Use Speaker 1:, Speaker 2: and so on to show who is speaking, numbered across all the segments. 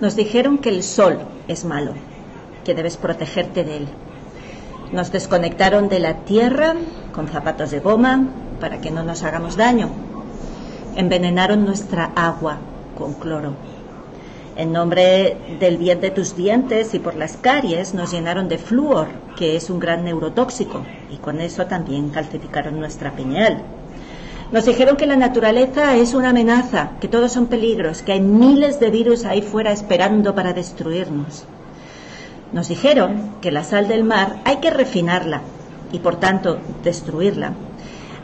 Speaker 1: Nos dijeron que el sol es malo, que debes protegerte de él. Nos desconectaron de la tierra con zapatos de goma para que no nos hagamos daño. Envenenaron nuestra agua con cloro. En nombre del bien de tus dientes y por las caries nos llenaron de flúor, que es un gran neurotóxico, y con eso también calcificaron nuestra piñal. Nos dijeron que la naturaleza es una amenaza, que todos son peligros, que hay miles de virus ahí fuera esperando para destruirnos. Nos dijeron que la sal del mar hay que refinarla y por tanto destruirla.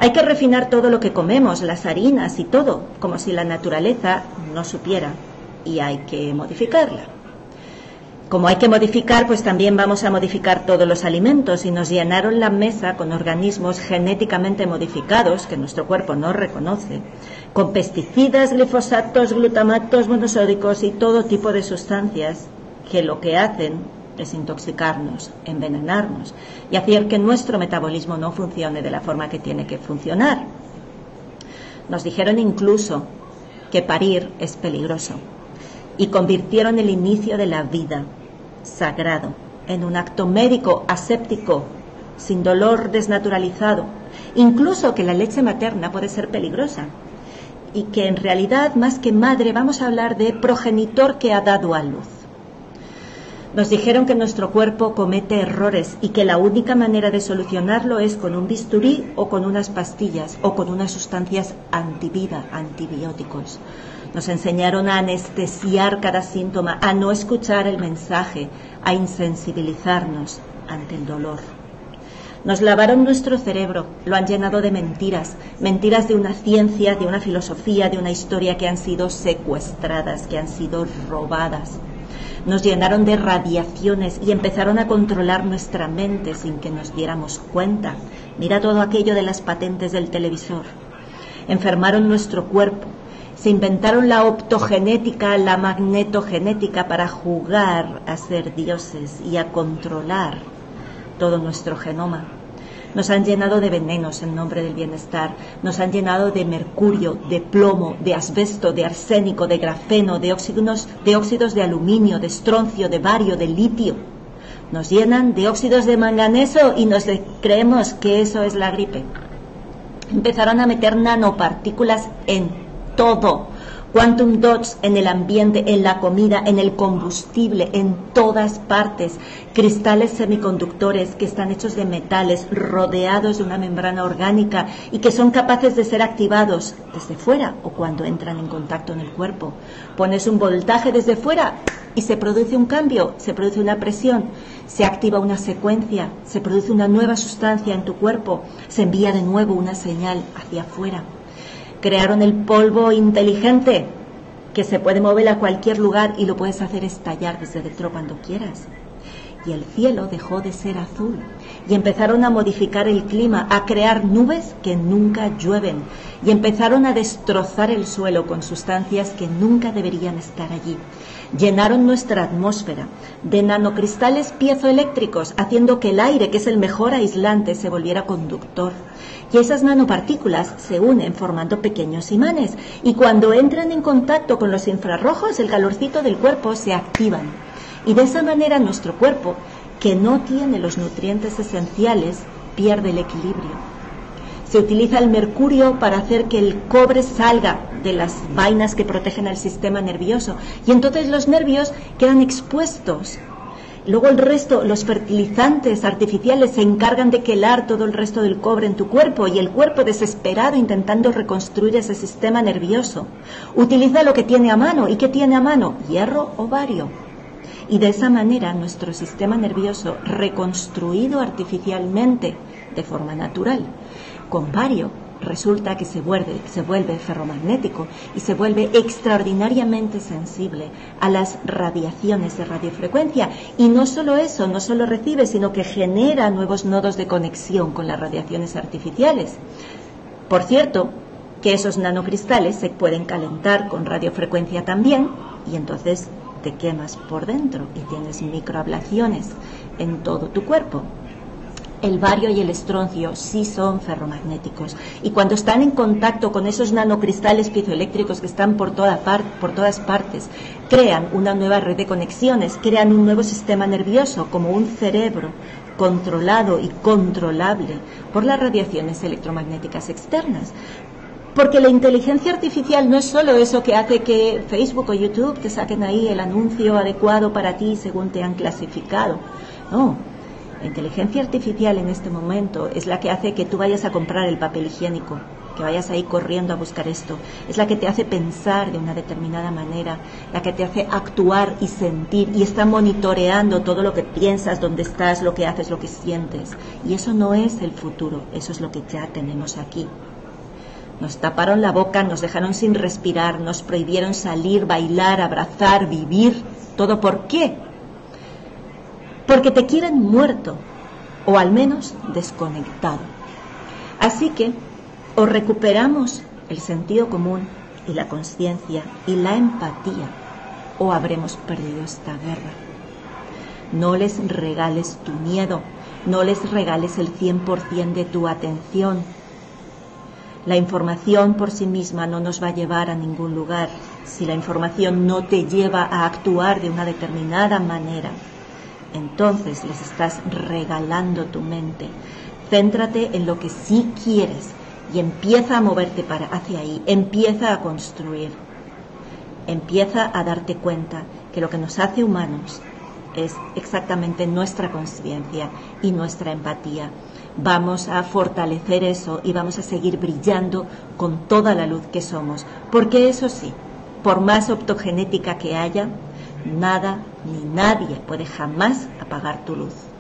Speaker 1: Hay que refinar todo lo que comemos, las harinas y todo, como si la naturaleza no supiera y hay que modificarla. Como hay que modificar, pues también vamos a modificar todos los alimentos y nos llenaron la mesa con organismos genéticamente modificados que nuestro cuerpo no reconoce, con pesticidas, glifosatos, glutamatos monosódicos y todo tipo de sustancias que lo que hacen es intoxicarnos, envenenarnos y hacer que nuestro metabolismo no funcione de la forma que tiene que funcionar. Nos dijeron incluso que parir es peligroso y convirtieron el inicio de la vida sagrado en un acto médico aséptico, sin dolor desnaturalizado, incluso que la leche materna puede ser peligrosa y que en realidad más que madre vamos a hablar de progenitor que ha dado a luz. Nos dijeron que nuestro cuerpo comete errores y que la única manera de solucionarlo es con un bisturí o con unas pastillas o con unas sustancias antivida, antibióticos. Nos enseñaron a anestesiar cada síntoma, a no escuchar el mensaje, a insensibilizarnos ante el dolor. Nos lavaron nuestro cerebro, lo han llenado de mentiras, mentiras de una ciencia, de una filosofía, de una historia que han sido secuestradas, que han sido robadas. Nos llenaron de radiaciones y empezaron a controlar nuestra mente sin que nos diéramos cuenta. Mira todo aquello de las patentes del televisor. Enfermaron nuestro cuerpo, se inventaron la optogenética, la magnetogenética para jugar a ser dioses y a controlar todo nuestro genoma. Nos han llenado de venenos en nombre del bienestar, nos han llenado de mercurio, de plomo, de asbesto, de arsénico, de grafeno, de óxidos de, óxidos de aluminio, de estroncio, de bario, de litio. Nos llenan de óxidos de manganeso y nos creemos que eso es la gripe. Empezaron a meter nanopartículas en todo. Quantum dots en el ambiente, en la comida, en el combustible, en todas partes. Cristales semiconductores que están hechos de metales rodeados de una membrana orgánica y que son capaces de ser activados desde fuera o cuando entran en contacto en el cuerpo. Pones un voltaje desde fuera y se produce un cambio, se produce una presión, se activa una secuencia, se produce una nueva sustancia en tu cuerpo, se envía de nuevo una señal hacia afuera crearon el polvo inteligente que se puede mover a cualquier lugar y lo puedes hacer estallar desde dentro cuando quieras. Y el cielo dejó de ser azul y empezaron a modificar el clima, a crear nubes que nunca llueven y empezaron a destrozar el suelo con sustancias que nunca deberían estar allí. Llenaron nuestra atmósfera de nanocristales piezoeléctricos, haciendo que el aire, que es el mejor aislante, se volviera conductor y esas nanopartículas se unen formando pequeños imanes y cuando entran en contacto con los infrarrojos el calorcito del cuerpo se activan y de esa manera nuestro cuerpo, que no tiene los nutrientes esenciales, pierde el equilibrio. Se utiliza el mercurio para hacer que el cobre salga de las vainas que protegen al sistema nervioso y entonces los nervios quedan expuestos Luego el resto, los fertilizantes artificiales se encargan de quelar todo el resto del cobre en tu cuerpo y el cuerpo desesperado intentando reconstruir ese sistema nervioso. Utiliza lo que tiene a mano. ¿Y qué tiene a mano? Hierro o bario. Y de esa manera nuestro sistema nervioso, reconstruido artificialmente de forma natural, con bario, resulta que se vuelve, se vuelve ferromagnético y se vuelve extraordinariamente sensible a las radiaciones de radiofrecuencia. Y no solo eso, no solo recibe, sino que genera nuevos nodos de conexión con las radiaciones artificiales. Por cierto, que esos nanocristales se pueden calentar con radiofrecuencia también y entonces te quemas por dentro y tienes microablaciones en todo tu cuerpo. el bario y el estroncio sí son ferromagnéticos y cuando están en contacto con esos nanocristales piezoeléctricos que están por, toda por todas partes, crean una nueva red de conexiones, crean un nuevo sistema nervioso como un cerebro controlado y controlable por las radiaciones electromagnéticas externas. Porque la inteligencia artificial no es solo eso que hace que Facebook o YouTube te saquen ahí el anuncio adecuado para ti según te han clasificado. No, la inteligencia artificial en este momento es la que hace que tú vayas a comprar el papel higiénico, que vayas ahí corriendo a buscar esto. Es la que te hace pensar de una determinada manera, la que te hace actuar y sentir y está monitoreando todo lo que piensas, dónde estás, lo que haces, lo que sientes. Y eso no es el futuro, eso es lo que ya tenemos aquí. Nos taparon la boca, nos dejaron sin respirar, nos prohibieron salir, bailar, abrazar, vivir. ¿Todo por qué? porque te quieren muerto o al menos desconectado. Así que o recuperamos el sentido común y la conciencia y la empatía o habremos perdido esta guerra. No les regales tu miedo, no les regales el 100% de tu atención. La información por sí misma no nos va a llevar a ningún lugar si la información no te lleva a actuar de una determinada manera entonces les estás regalando tu mente. Céntrate en lo que sí quieres y empieza a moverte para hacia ahí, empieza a construir. Empieza a darte cuenta que lo que nos hace humanos es exactamente nuestra conciencia y nuestra empatía. Vamos a fortalecer eso y vamos a seguir brillando con toda la luz que somos, porque eso sí, por más optogenética que haya, Nada ni nadie puede jamás apagar tu luz.